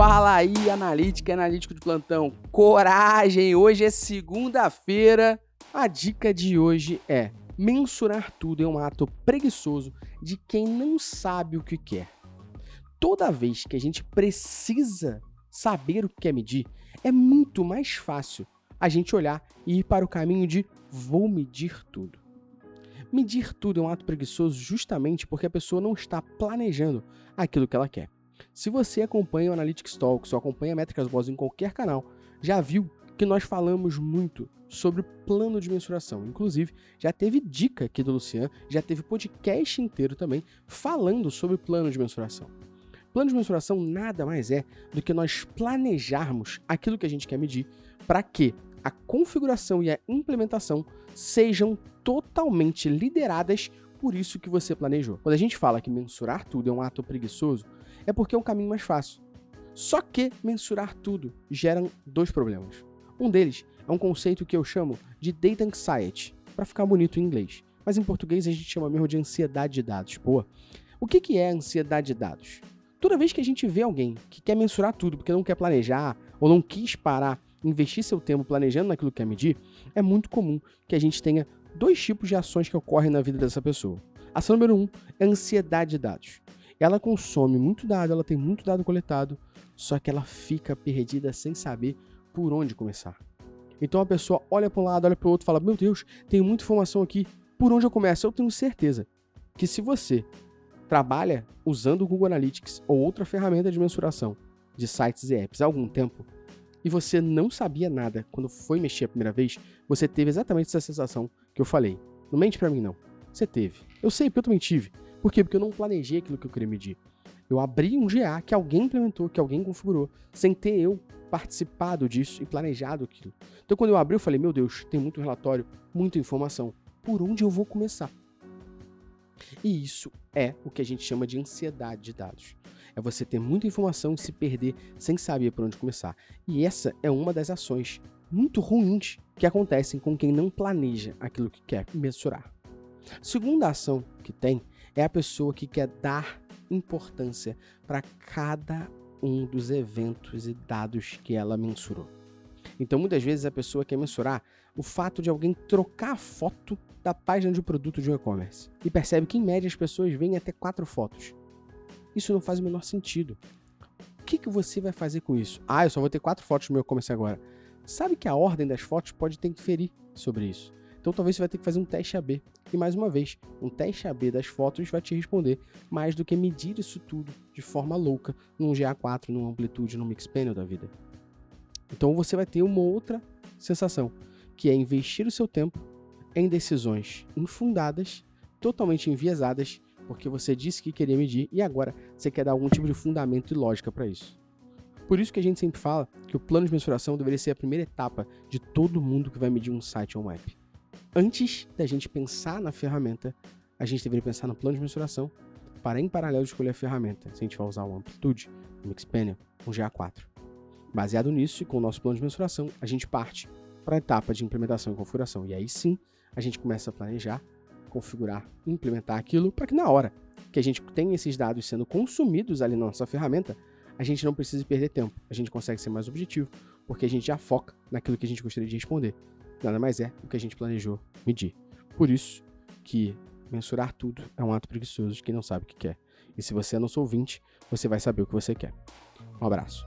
Fala aí, analítica e analítico de plantão. Coragem! Hoje é segunda-feira. A dica de hoje é: mensurar tudo é um ato preguiçoso de quem não sabe o que quer. Toda vez que a gente precisa saber o que quer medir, é muito mais fácil a gente olhar e ir para o caminho de vou medir tudo. Medir tudo é um ato preguiçoso justamente porque a pessoa não está planejando aquilo que ela quer. Se você acompanha o Analytics Talks ou acompanha Métricas Boss em qualquer canal, já viu que nós falamos muito sobre plano de mensuração. Inclusive, já teve dica aqui do Lucian, já teve podcast inteiro também falando sobre plano de mensuração. Plano de mensuração nada mais é do que nós planejarmos aquilo que a gente quer medir para que a configuração e a implementação sejam totalmente lideradas por isso que você planejou. Quando a gente fala que mensurar tudo é um ato preguiçoso, é porque é um caminho mais fácil. Só que mensurar tudo gera dois problemas. Um deles é um conceito que eu chamo de data anxiety, para ficar bonito em inglês. Mas em português a gente chama mesmo de ansiedade de dados. Pô, o que, que é ansiedade de dados? Toda vez que a gente vê alguém que quer mensurar tudo porque não quer planejar ou não quis parar, investir seu tempo planejando naquilo que quer medir, é muito comum que a gente tenha dois tipos de ações que ocorrem na vida dessa pessoa. Ação número um é ansiedade de dados. Ela consome muito dado, ela tem muito dado coletado, só que ela fica perdida sem saber por onde começar. Então a pessoa olha para um lado, olha para o outro, fala: Meu Deus, tem muita informação aqui, por onde eu começo? Eu tenho certeza que se você trabalha usando o Google Analytics ou outra ferramenta de mensuração de sites e apps há algum tempo, e você não sabia nada quando foi mexer a primeira vez, você teve exatamente essa sensação que eu falei. Não mente para mim, não. Você teve. Eu sei, porque eu também tive. Por quê? Porque eu não planejei aquilo que eu queria medir. Eu abri um GA que alguém implementou, que alguém configurou, sem ter eu participado disso e planejado aquilo. Então, quando eu abri, eu falei: Meu Deus, tem muito relatório, muita informação. Por onde eu vou começar? E isso é o que a gente chama de ansiedade de dados. É você ter muita informação e se perder sem saber por onde começar. E essa é uma das ações muito ruins que acontecem com quem não planeja aquilo que quer mensurar. Segunda ação que tem é a pessoa que quer dar importância para cada um dos eventos e dados que ela mensurou. Então, muitas vezes a pessoa quer mensurar o fato de alguém trocar a foto da página de um produto de um e-commerce e percebe que, em média, as pessoas veem até quatro fotos. Isso não faz o menor sentido. O que, que você vai fazer com isso? Ah, eu só vou ter quatro fotos no meu e-commerce agora. Sabe que a ordem das fotos pode ter que ferir sobre isso. Então talvez você vai ter que fazer um teste AB. E mais uma vez, um teste AB das fotos vai te responder mais do que medir isso tudo de forma louca num GA4, num Amplitude, num Mixpanel da vida. Então você vai ter uma outra sensação, que é investir o seu tempo em decisões infundadas, totalmente enviesadas, porque você disse que queria medir e agora você quer dar algum tipo de fundamento e lógica para isso. Por isso que a gente sempre fala que o plano de mensuração deveria ser a primeira etapa de todo mundo que vai medir um site ou um app antes da gente pensar na ferramenta, a gente deveria pensar no plano de mensuração para, em paralelo, escolher a ferramenta. Se a gente vai usar um Amplitude, um Mixpanel, um GA4. Baseado nisso e com o nosso plano de mensuração, a gente parte para a etapa de implementação e configuração. E aí sim, a gente começa a planejar, configurar, implementar aquilo para que na hora que a gente tem esses dados sendo consumidos ali na nossa ferramenta, a gente não precise perder tempo. A gente consegue ser mais objetivo, porque a gente já foca naquilo que a gente gostaria de responder nada mais é do que a gente planejou medir. Por isso que mensurar tudo é um ato preguiçoso de quem não sabe o que quer. E se você é nosso ouvinte, você vai saber o que você quer. Um abraço.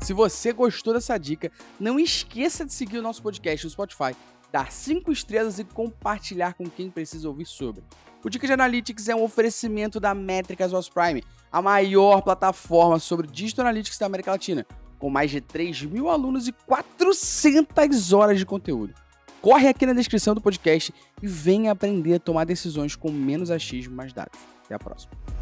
Se você gostou dessa dica, não esqueça de seguir o nosso podcast no Spotify, dar 5 estrelas e compartilhar com quem precisa ouvir sobre. O Dica de Analytics é um oferecimento da Métricas Was Prime, a maior plataforma sobre Digital Analytics da América Latina, com mais de 3 mil alunos e 400 horas de conteúdo. Corre aqui na descrição do podcast e venha aprender a tomar decisões com menos achismo mais dados. Até a próxima.